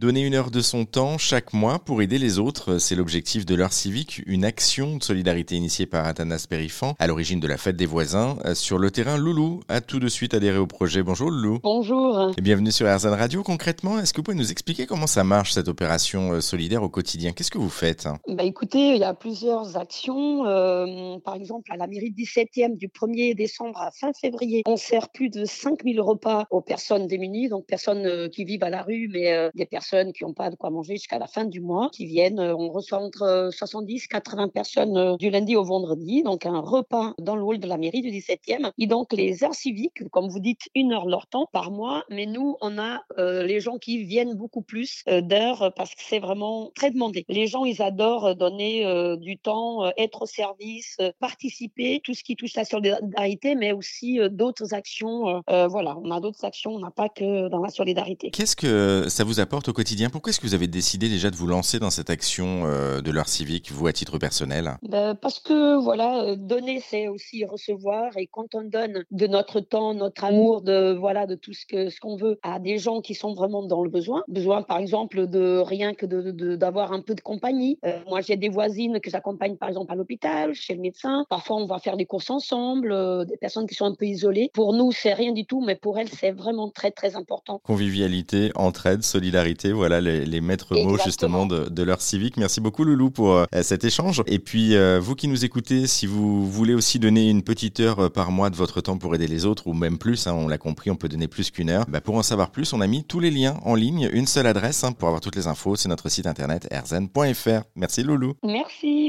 Donner une heure de son temps chaque mois pour aider les autres, c'est l'objectif de l'heure civique, une action de solidarité initiée par Athanas Périfan à l'origine de la fête des voisins. Sur le terrain, Loulou a tout de suite adhéré au projet. Bonjour Loulou. Bonjour. Et bienvenue sur RZN Radio. Concrètement, est-ce que vous pouvez nous expliquer comment ça marche cette opération euh, solidaire au quotidien? Qu'est-ce que vous faites? Bah Écoutez, il y a plusieurs actions. Euh, par exemple, à la mairie 17e du 1er décembre à fin février, on sert plus de 5000 repas aux personnes démunies, donc personnes euh, qui vivent à la rue, mais des personnes qui n'ont pas de quoi manger jusqu'à la fin du mois, qui viennent. On reçoit entre 70 80 personnes du lundi au vendredi, donc un repas dans le hall de la mairie du 17e. Et donc les heures civiques, comme vous dites, une heure leur temps par mois, mais nous, on a les gens qui viennent beaucoup plus d'heures parce que c'est vraiment très demandé. Les gens, ils adorent donner du temps, être au service, participer, tout ce qui touche la solidarité, mais aussi d'autres actions. voilà, on a d'autres actions, on n'a pas que dans la solidarité. Qu'est-ce que ça vous apporte au quotidien Pourquoi est-ce que vous avez décidé déjà de vous lancer dans cette action de l'heure civique, vous à titre personnel? Ben, Parce que voilà, donner, c'est aussi recevoir, et quand on donne de notre temps, notre amour, de voilà, de tout ce que ce qu'on veut à des gens qui sont vraiment dans le besoin, besoin par exemple de rien que d'avoir un peu de compagnie. Euh, moi, j'ai des voisines que j'accompagne par exemple à l'hôpital, chez le médecin. Parfois, on va faire des courses ensemble, euh, des personnes qui sont un peu isolées. Pour nous, c'est rien du tout, mais pour elles, c'est vraiment très très important. Convivialité, entraide, solidarité, voilà les, maîtres mots justement de, de l'heure civique. Merci beaucoup Loulou pour euh, cet échange. Et puis, vous qui nous écoutez, si vous voulez aussi donner une petite heure par mois de votre temps pour aider les autres, ou même plus, hein, on l'a compris, on peut donner plus qu'une heure. Bah, pour en savoir plus, on a mis tous les liens en ligne, une seule adresse hein, pour avoir toutes les infos, c'est notre site internet erzen.fr. Merci Loulou. Merci.